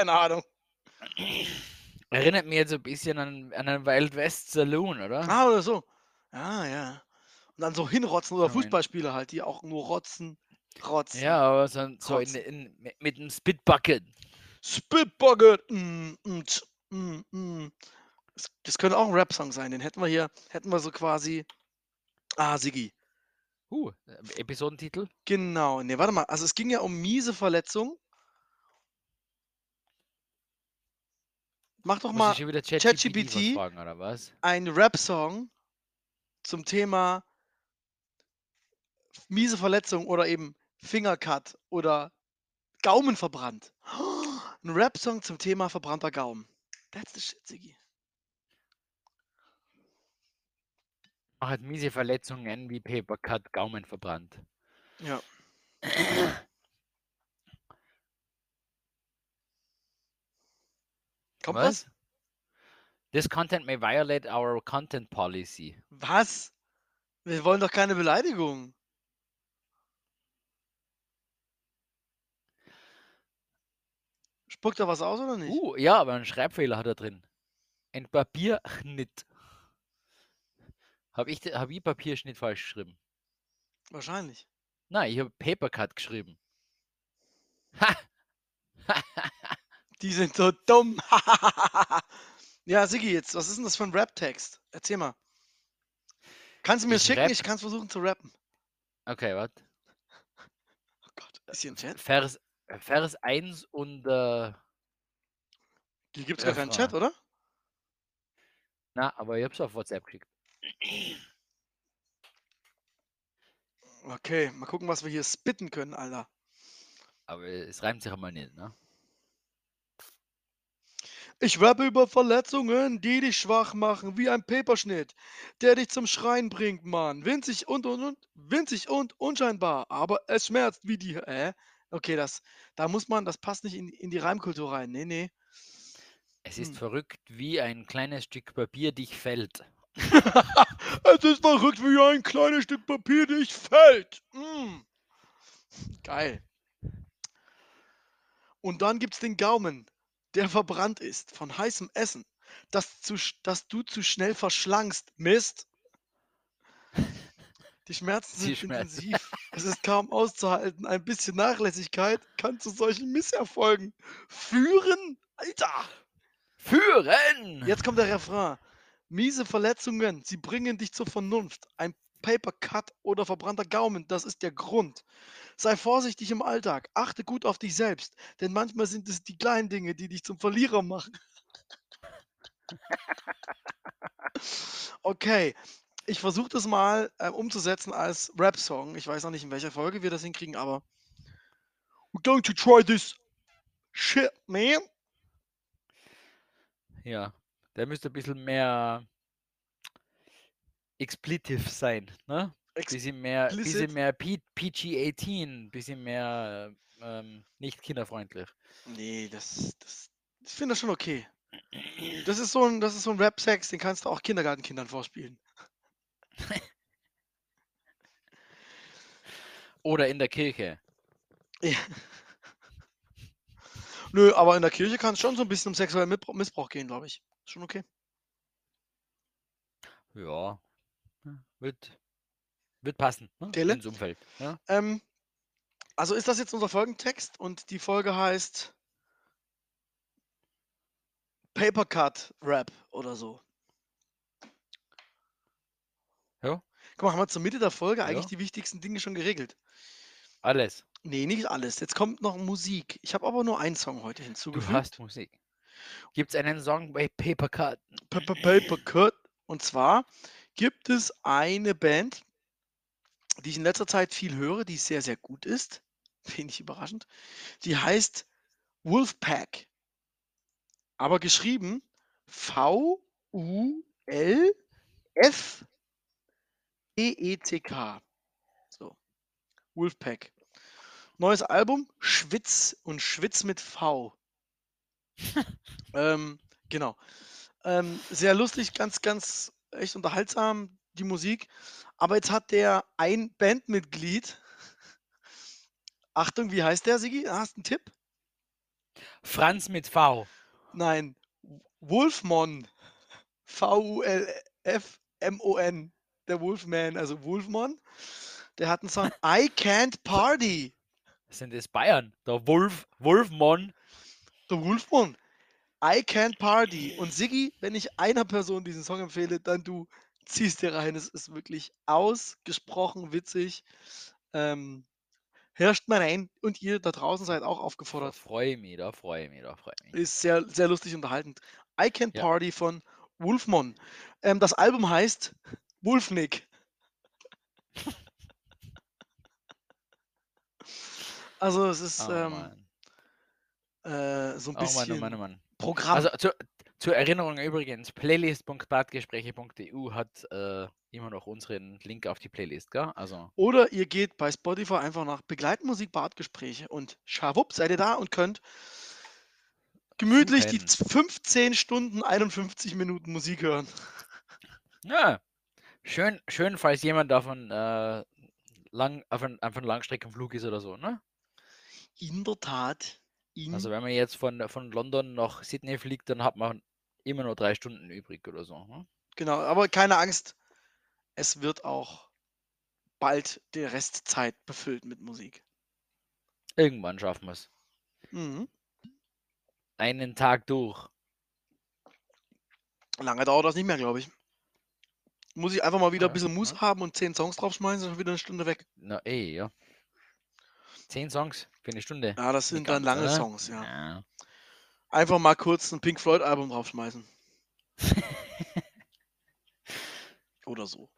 Keine Ahnung. Erinnert mich jetzt ein bisschen an, an einen Wild West Saloon, oder? Ah, oder so. Ah, ja. Und dann so hinrotzen oder mein- Fußballspieler halt, die auch nur rotzen, rotzen. Ja, aber so, so in, in, mit- einem Spitbucket. Spitbucket. Mm, mm, mm, mm. Das, das könnte auch ein Rap-Song sein. Den hätten wir hier, hätten wir so quasi. Ah, Sigi. Uh, Episodentitel? Genau. Ne, warte mal. Also es ging ja um miese Verletzung. Mach doch Muss mal ChatGPT einen Rap-Song zum Thema miese Verletzung oder eben Fingercut oder Gaumen verbrannt. [gasps] Ein Rap-Song zum Thema verbrannter Gaumen. That's the shit, Sigi. Mach halt miese Verletzungen wie Papercut, Gaumen verbrannt. Ja. [clears throat] [clears throat] Kommt was? was? This content may violate our content policy. Was? Wir wollen doch keine Beleidigung. Spuckt er was aus oder nicht? Uh, ja, aber einen Schreibfehler hat er drin. Ein Papierschnitt. Habe ich, hab ich Papierschnitt falsch geschrieben? Wahrscheinlich. Nein, ich habe Papercut geschrieben. Ha! [laughs] Die sind so dumm. [laughs] ja, Sigi, jetzt, was ist denn das für ein Rap-Text? Erzähl mal. Kannst du mir Ich schicken? rapp- Ich kann es versuchen zu rappen. Okay, warte. Oh Gott, ist hier ein Chat? Vers, Vers 1 und äh, Hier gibt es gar keinen. Chat, oder? na, aber ich hab's auf WhatsApp geschickt. Okay, mal gucken, was wir hier spitten können, Alter. Aber es reimt sich einmal nicht, ne? Ich rappe über Verletzungen, die dich schwach machen, wie ein Peperschnitt, der dich zum Schreien bringt, Mann. Winzig und und und, winzig und unscheinbar, aber es schmerzt wie die. Äh? Okay, das, da muss man, das passt nicht in, in die Reimkultur rein. Nee, nee. Es ist Hm. verrückt, wie ein kleines Stück Papier dich fällt. [laughs] es ist verrückt wie ein kleines Stück Papier dich fällt. Mm. Geil. Und dann gibt's den Gaumen, der verbrannt ist von heißem Essen, das, zu, das du zu schnell verschlangst. Mist. Die Schmerzen Die sind Schmerzen. intensiv. Es ist kaum auszuhalten. Ein bisschen Nachlässigkeit kann zu solchen Misserfolgen führen. Alter! Führen! Jetzt kommt der Refrain. Miese Verletzungen, sie bringen dich zur Vernunft. Ein Paper Cut oder verbrannter Gaumen, das ist der Grund. Sei vorsichtig im Alltag, achte gut auf dich selbst, denn manchmal sind es die kleinen Dinge, die dich zum Verlierer machen. [laughs] Okay, ich versuche das mal äh, umzusetzen als Rap-Song. Ich weiß noch nicht, in welcher Folge wir das hinkriegen, aber we're going to try this shit, man. Ja, der müsste ein bisschen mehr expletive sein, ne? Ex Bisschen mehr, explicit? bisschen mehr P PG-18, bisschen mehr ähm, nicht kinderfreundlich. Nee, das, das ich finde das schon okay. Das ist so ein, das ist so ein Rap-Sex, den kannst du auch Kindergartenkindern vorspielen. Oder in der Kirche. Ja. Nö, aber in der Kirche kann es schon so ein bisschen um sexuellen Missbrauch, gehen, glaube ich. Ist schon okay. Ja, wird, wird passen, ne? Ins Umfeld. Ja? Ähm, also ist das jetzt unser Folgentext und die Folge heißt Paper Cut Rap oder so. Ja. Guck mal, haben wir zur Mitte der Folge eigentlich Ja. die wichtigsten Dinge schon geregelt. Alles. Nee, nicht alles. Jetzt kommt noch Musik. Ich habe aber nur einen Song heute Du hinzugefügt. hast Musik. Gibt es einen Song bei Paper Cut? Paper, Paper Cut. Und zwar gibt es eine Band, die ich in letzter Zeit viel höre, die sehr, sehr gut ist. [laughs] Wenig überraschend. Die heißt Wolfpack. Aber geschrieben V-U-L-F-E-E-C-K. So. Wolfpack. Neues Album, Schwitz und Schwitz mit V. [laughs] ähm, genau. Ähm, sehr lustig, ganz, ganz echt unterhaltsam, die Musik. Aber jetzt hat der ein Bandmitglied. Achtung, wie heißt der, Sigi? Hast du einen Tipp? Franz mit V. Nein. Wolfmon. V-U-L-F-M-O-N. Der Wolfman, also Wolfmon. Der hat einen Song I Can't Party. Das sind das Bayern. Der Wolf, Wolfmon. Der Wolfmon. I Can't Party. Und Siggi, wenn ich einer Person diesen Song empfehle, dann du ziehst dir rein. Es ist wirklich ausgesprochen witzig. Ähm, herrscht mal rein und ihr da draußen seid auch Da aufgefordert. freue ich mich, da freue ich mich, da freue ich mich. Ist sehr, sehr lustig unterhaltend. I Can't Ja. Party von Wolfmon. Ähm, das Album heißt Wolfnick. [laughs] Also es ist Oh, ähm, Mann. äh, so ein Oh Mann, bisschen oh Mann, oh Mann. Programm. Also zu, zur Erinnerung übrigens, playlist.badgespräche.eu hat äh, immer noch unseren Link auf die Playlist, gell? Also, Oder ihr geht bei Spotify einfach nach Begleitmusik Bartgespräche und schawupp, seid ihr da und könnt gemütlich die Suchen. 15 Stunden 51 Minuten Musik hören. ja, schön, schön, falls jemand davon äh, lang, auf einem, auf einem Langstreckenflug ist oder so, ne? In der Tat. In Also wenn man jetzt von, von London nach Sydney fliegt, dann hat man immer nur drei Stunden übrig oder so. Ne? Genau, aber keine Angst. Es wird auch bald die Restzeit befüllt mit Musik. Irgendwann schaffen wir es. Mhm. Einen Tag durch. Lange dauert das nicht mehr, glaube ich. Muss ich einfach mal wieder ein bisschen Mus ja. haben und 10 Songs draufschmeißen, ist schon wieder eine Stunde weg. Na ey, ja. Zehn Songs für eine Stunde. Ja, das Nicht sind dann lange oder? Songs, ja. ja. Einfach mal kurz ein Pink Floyd Album draufschmeißen. [laughs] Oder so.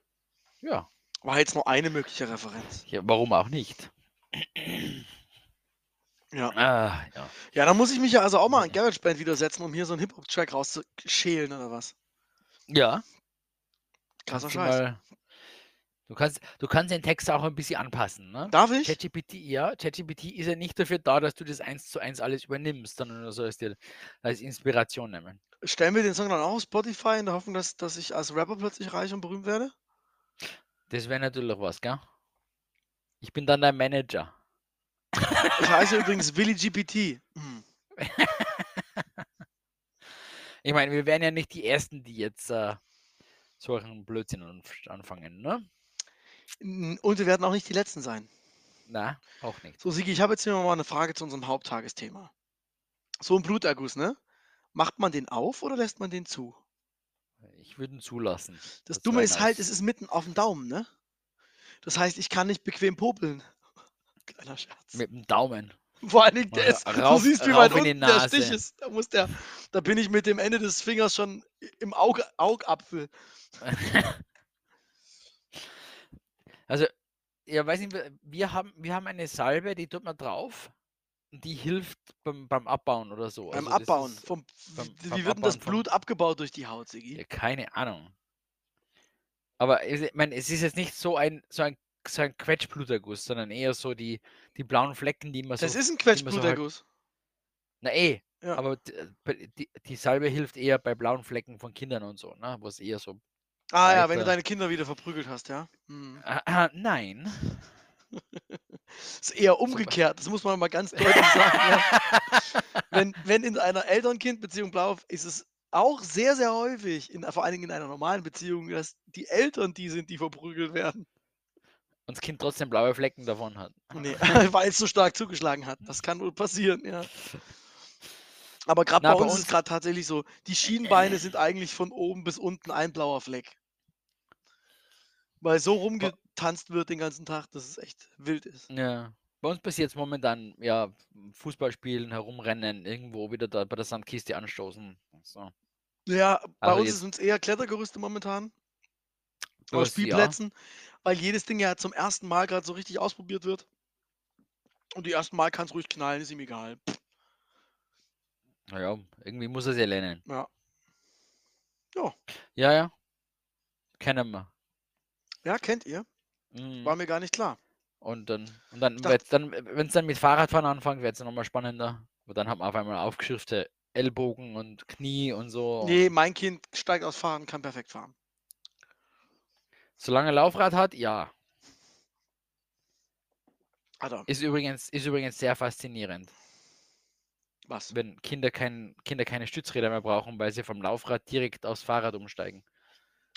Ja, War jetzt nur eine mögliche Referenz. ja, warum auch nicht? [clears throat] Ja. Ah, ja. Ja, dann muss ich mich ja also auch mal an GarageBand wieder setzen, um hier so einen Hip-Hop-Track rauszuschälen oder was. Ja. Krasser Scheiß. mal- Du kannst, du kannst den Text auch ein bisschen anpassen, ne? Darf ich? ChatGPT, ja, ChatGPT ist ja nicht dafür da, dass du das eins zu eins alles übernimmst, sondern du sollst dir als Inspiration nehmen. Stellen wir den Song dann auch auf Spotify in der Hoffnung, dass, dass ich als Rapper plötzlich reich und berühmt werde? Das wäre natürlich was, gell? Ich bin dann dein Manager. Ich heiße übrigens Willy GPT. Hm. [laughs] Ich meine, wir wären ja nicht die Ersten, die jetzt äh, solchen Blödsinn anf- anfangen, ne? Und wir werden auch nicht die Letzten sein. Na, auch nicht. So, Sigi, ich habe jetzt hier mal eine Frage zu unserem Haupttagesthema. So ein Bluterguss, ne? Macht man den auf oder lässt man den zu? Ich würde ihn zulassen. Das dass Dumme du ist halt, es ist mitten auf dem Daumen, ne? Das heißt, ich kann nicht bequem popeln. [laughs] Kleiner Scherz. Mit dem Daumen. Vor allen Dingen, der ist, rauf- du siehst, wie weit unten der. Stich ist. Da, muss der, da bin ich mit dem Ende des Fingers schon im Auge, Augapfel. [laughs] Also, ja, weiß nicht, wir- haben, wir haben eine Salbe, die tut man drauf und die hilft beim, beim Abbauen oder so. Beim Also das Abbauen. ist- Vom, beim- wie beim wird denn das Abbauen vom- Blut abgebaut durch die Haut, Sigi? Ja, keine Ahnung. Aber ich mein, es ist jetzt nicht so ein, so ein, so ein Quetschbluterguss, sondern eher so die, die blauen Flecken, die man so. Das ist ein so halt- Quetschbluterguss. Na eh, Ja. aber äh, die, die Salbe hilft eher bei blauen Flecken von Kindern und so, ne? Wo es eher so. Ah ja, wenn du deine Kinder wieder verprügelt hast, ja. Hm. Ah, ah, nein. [laughs] Ist eher umgekehrt, das muss man mal ganz deutlich sagen. Ja. [laughs] Wenn, wenn in einer Eltern-Kind-Beziehung blau ist es auch sehr, sehr häufig, in, vor allen Dingen in einer normalen Beziehung, dass die Eltern die sind, die verprügelt werden. Und das Kind trotzdem blaue Flecken davon hat. Nee, [laughs] weil es so stark zugeschlagen hat. Das kann wohl passieren, ja. Aber gerade bei bei uns ist es gerade tatsächlich so, die Schienbeine sind eigentlich von oben bis unten ein blauer Fleck. Weil so rumgetanzt wird den ganzen Tag, dass es echt wild ist. Ja. Bei uns passiert es momentan, ja, Fußball spielen, herumrennen, irgendwo wieder da bei der Sandkiste anstoßen. So. Ja, bei Also uns jetzt- sind es eher Klettergerüste momentan. Oder Das, ja. Spielplätzen, weil jedes Ding ja zum ersten Mal gerade so richtig ausprobiert wird. Und die ersten Mal kann es ruhig knallen, ist ihm egal. Pff, Naja, irgendwie muss er es ja lernen. Ja. Ja, ja. Kennen wir. Ja, kennt ihr? Mhm. War mir gar nicht klar. Und dann, und dann, dachte- dann wenn es dann mit Fahrradfahren anfängt, wird es nochmal spannender. Und dann hat man auf einmal aufgeschriftete Ellbogen und Knie und so. Nee, mein Kind steigt aus Fahren, kann perfekt fahren. Solange er Laufrad hat, ja. Alter, Ist übrigens, ist übrigens sehr faszinierend, was? wenn Kinder, kein, Kinder keine Stützräder mehr brauchen, weil sie vom Laufrad direkt aufs Fahrrad umsteigen.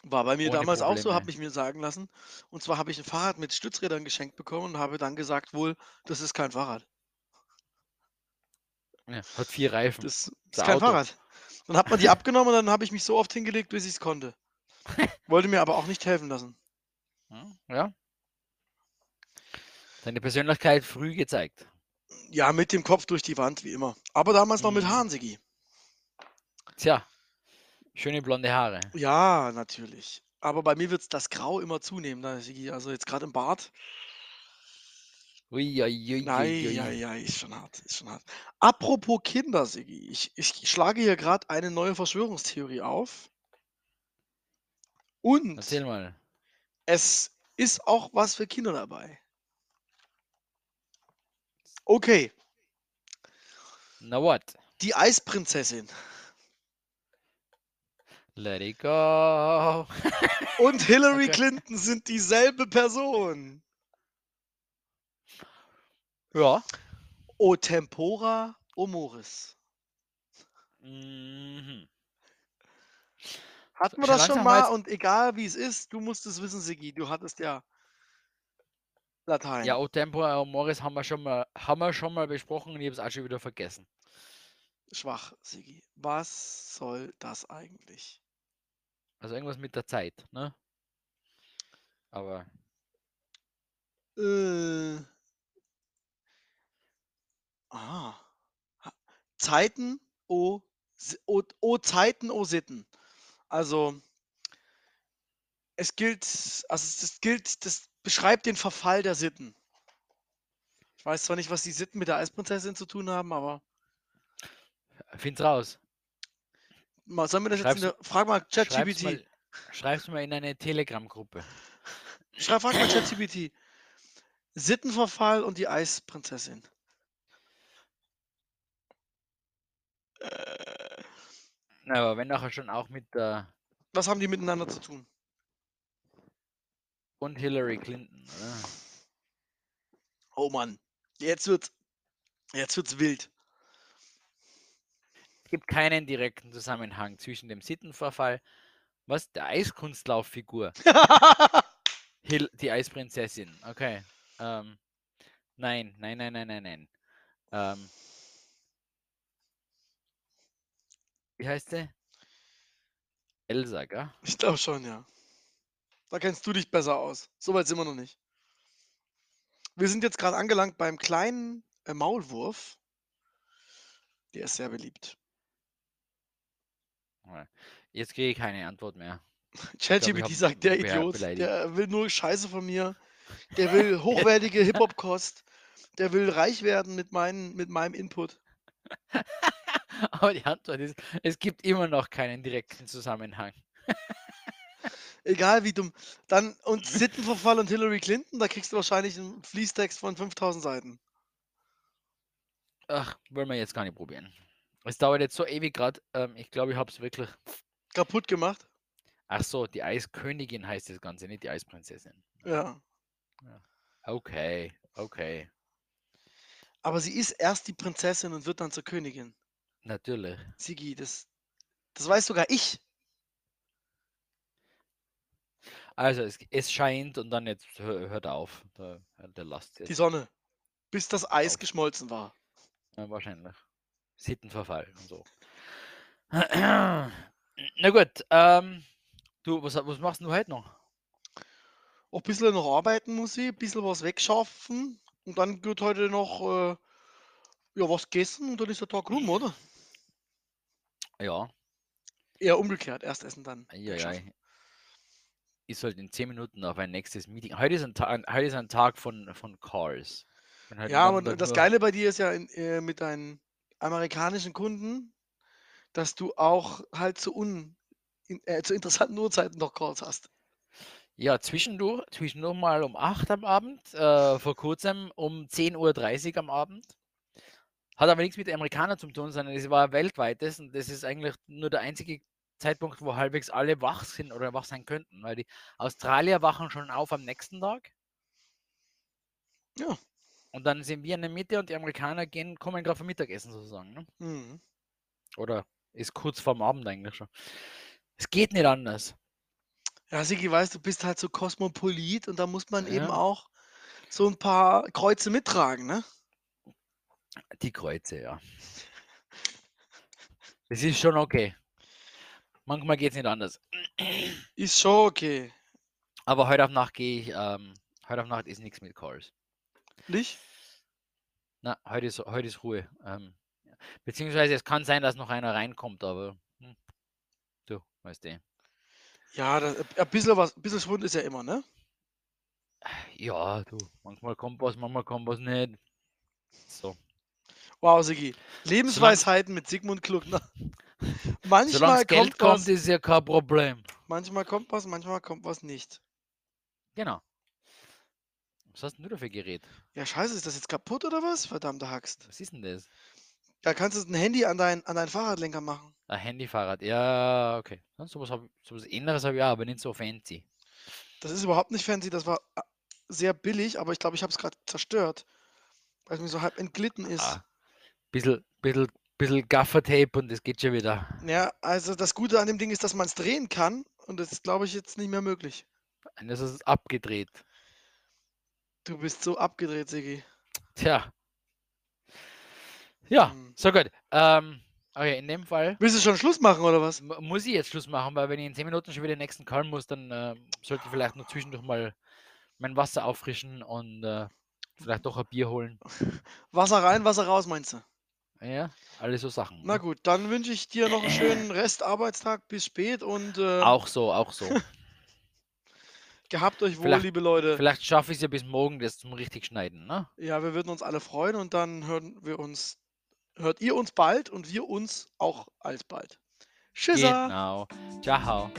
War bei mir ohne damals auch so, Probleme. habe ich mir sagen lassen. Und zwar habe ich ein Fahrrad mit Stützrädern geschenkt bekommen und habe dann gesagt, wohl, das ist kein Fahrrad. Ja, hat vier Reifen. Das ist kein Auto. Fahrrad. Dann hat man die abgenommen und dann habe ich mich so oft hingelegt, bis ich es konnte. [laughs] Wollte mir aber auch nicht helfen lassen. Ja. Seine Persönlichkeit früh gezeigt. Ja, mit dem Kopf durch die Wand, wie immer. Aber damals noch mit Mhm. Haaren, Sigi. Tja, schöne blonde Haare. Ja, natürlich. Aber bei mir wird das Grau immer zunehmen, da, Sigi. Also jetzt gerade im Bart. Ui, ui, ui, Nein, ui, ja, ja, ist schon hart, ist schon hart. Apropos Kinder, Sigi. Ich, ich schlage hier gerade eine neue Verschwörungstheorie auf. Und Erzähl mal. es ist auch was für Kinder dabei. Okay, Na what? die Eisprinzessin Let it go. [laughs] und Hillary Okay. Clinton sind dieselbe Person. Ja. O tempora, o Moris. Mhm. Hatten wir das schon mal und egal wie es ist, du musst es wissen, Sigi. Du hattest ja Latein. Ja, O Tempora und Morris haben wir schon mal, haben wir schon mal besprochen und ich habe es auch schon wieder vergessen. Schwach, Sigi. Was soll das eigentlich? Also irgendwas mit der Zeit, ne? Aber Äh. Ah. Zeiten, o, o, o Zeiten, o Sitten. Also, es gilt, also das gilt, das beschreibt den Verfall der Sitten. Ich weiß zwar nicht, was die Sitten mit der Eisprinzessin zu tun haben, aber Find's raus. Mal, sollen wir das jetzt Schreib's- in der, frag mal ChatGPT. schreib's mal in eine Telegram-Gruppe. Schreib, frag mal ChatGPT. Sittenverfall und die Eisprinzessin. Äh, Na, aber wenn nachher schon auch mit der was haben die miteinander zu tun? und Hillary Clinton, oder? Oh Mann, jetzt wird's, jetzt wird's wild. Gibt keinen direkten Zusammenhang zwischen dem Sittenverfall, was der Eiskunstlauffigur, die Eisprinzessin. Okay. Ähm, nein, nein, nein, nein, nein, nein. Ähm, wie heißt sie? Elsa, gell? ich glaube schon, ja. Da kennst du dich besser aus. Soweit sind wir noch nicht. Wir sind jetzt gerade angelangt beim kleinen äh, Maulwurf. Der ist sehr beliebt. Jetzt kriege ich keine Antwort mehr. ChatGPT sagt, der Idiot, beleidigt. der will nur Scheiße von mir. [laughs] Der will hochwertige Hip-Hop-Kost. Der will reich werden mit, meinen, mit meinem Input. [laughs] Aber die Antwort ist, es gibt immer noch keinen direkten Zusammenhang. [laughs] Egal wie dumm. Dann, und Sittenverfall und Hillary Clinton, da kriegst du wahrscheinlich einen Fließtext von 5000 Seiten. Ach, wollen wir jetzt gar nicht probieren. Es dauert jetzt so ewig gerade. Ähm, ich glaube, ich habe es wirklich. Kaputt gemacht. Ach so, die Eiskönigin heißt das Ganze, nicht die Eisprinzessin. Ja. Okay, okay. Aber sie ist erst die Prinzessin und wird dann zur Königin. Natürlich. Sigi, das, das weiß sogar ich. Also, es, es scheint und dann jetzt hör, hört auf. Der, der lasst Die jetzt. Sonne. Bis das Eis Auf. geschmolzen war. Ja, wahrscheinlich. Sittenverfall und so. Na gut, ähm, du, was, was machst du heute noch? Auch ein bisschen noch arbeiten muss ich, ein bisschen was wegschaffen. Und dann wird heute noch äh, ja, was gegessen und dann ist der Tag rum, oder? Ja, Eher umgekehrt. Erst essen, dann. ja, ja. Ich sollte in 10 Minuten auf ein nächstes Meeting. Heute ist ein, Ta heute ist ein Tag von, von Calls. Ja, Tag das Geile bei dir ist ja in, äh, mit deinen amerikanischen Kunden, dass du auch halt zu, un, äh, zu interessanten Uhrzeiten noch Calls hast. Ja, zwischendurch, zwischendurch mal um 8 am Abend, äh, vor kurzem um 10.30 Uhr am Abend. Hat aber nichts mit Amerikanern zu tun, sondern es war weltweites und das ist eigentlich nur der einzige Zeitpunkt, wo halbwegs alle wach sind oder wach sein könnten, weil die Australier wachen schon auf am nächsten Tag. Ja. Und dann sind wir in der Mitte und die Amerikaner gehen, kommen gerade vom Mittagessen sozusagen. Ne? Mhm. Oder ist kurz vorm Abend eigentlich schon. Es geht nicht anders. Ja, Sigi, weißt du, bist halt so kosmopolit und da muss man eben Ja. auch so ein paar Kreuze mittragen, ne? Die Kreuze, ja. Das ist schon okay. Manchmal geht es nicht anders. Ist schon okay. Aber heute auf Nacht gehe ich, ähm, heute auf Nacht ist nichts mit Calls. Nicht? Na, heute ist, heute ist Ruhe. Ähm, beziehungsweise es kann sein, dass noch einer reinkommt, aber hm, du, weißt du. Ja, das, ein bisschen was, ein bisschen Schwund ist ja immer, ne? Ja, du, manchmal kommt was, manchmal kommt was nicht. So. Wow, Sigi. Lebensweisheiten mit Sigmund Kluckner. [laughs] Manchmal Solange Geld kommt, kommt, was, ist ja kein Problem. manchmal kommt was, manchmal kommt was nicht. Genau. Was hast denn du da für Gerät? Ja, scheiße, ist das jetzt kaputt oder was? Verdammte Haxt. Was ist denn das? Da kannst du ein Handy an dein, an deinen Fahrradlenker machen. Ein Handyfahrrad. Ja, okay. Ja, sowas, hab, sowas ähnliches habe ich auch, aber nicht so fancy. Das ist überhaupt nicht fancy, das war äh, sehr billig, aber ich glaube, ich habe es gerade zerstört. Weil es mir so halb entglitten ist. Ah, bisschen, bisschen, bisschen Gaffertape und es geht schon wieder. Ja, also das Gute an dem Ding ist, dass man es drehen kann und das ist, glaube ich, jetzt nicht mehr möglich. Und das ist abgedreht. Du bist so abgedreht, Sigi. Tja. Ja, Hm. so gut. Ähm, okay, in dem Fall Willst du schon Schluss machen oder was? mu- muss ich jetzt Schluss machen, weil wenn ich in 10 Minuten schon wieder den nächsten Call muss, dann äh, sollte ich vielleicht noch zwischendurch mal mein Wasser auffrischen und äh, vielleicht doch ein Bier holen. [laughs] Wasser rein, Wasser raus, meinst du? Ja, alle so Sachen. Na ne? gut, dann wünsche ich dir noch einen schönen Restarbeitstag bis spät und äh, Auch so, auch so. [laughs] Gehabt euch wohl, Vielleicht- liebe Leute. Vielleicht schaffe ich es ja bis morgen, das zum richtig schneiden, ne? Ja, wir würden uns alle freuen und dann hören wir uns, hört ihr uns bald und wir uns auch alsbald. Tschüss. Genau. Ciao.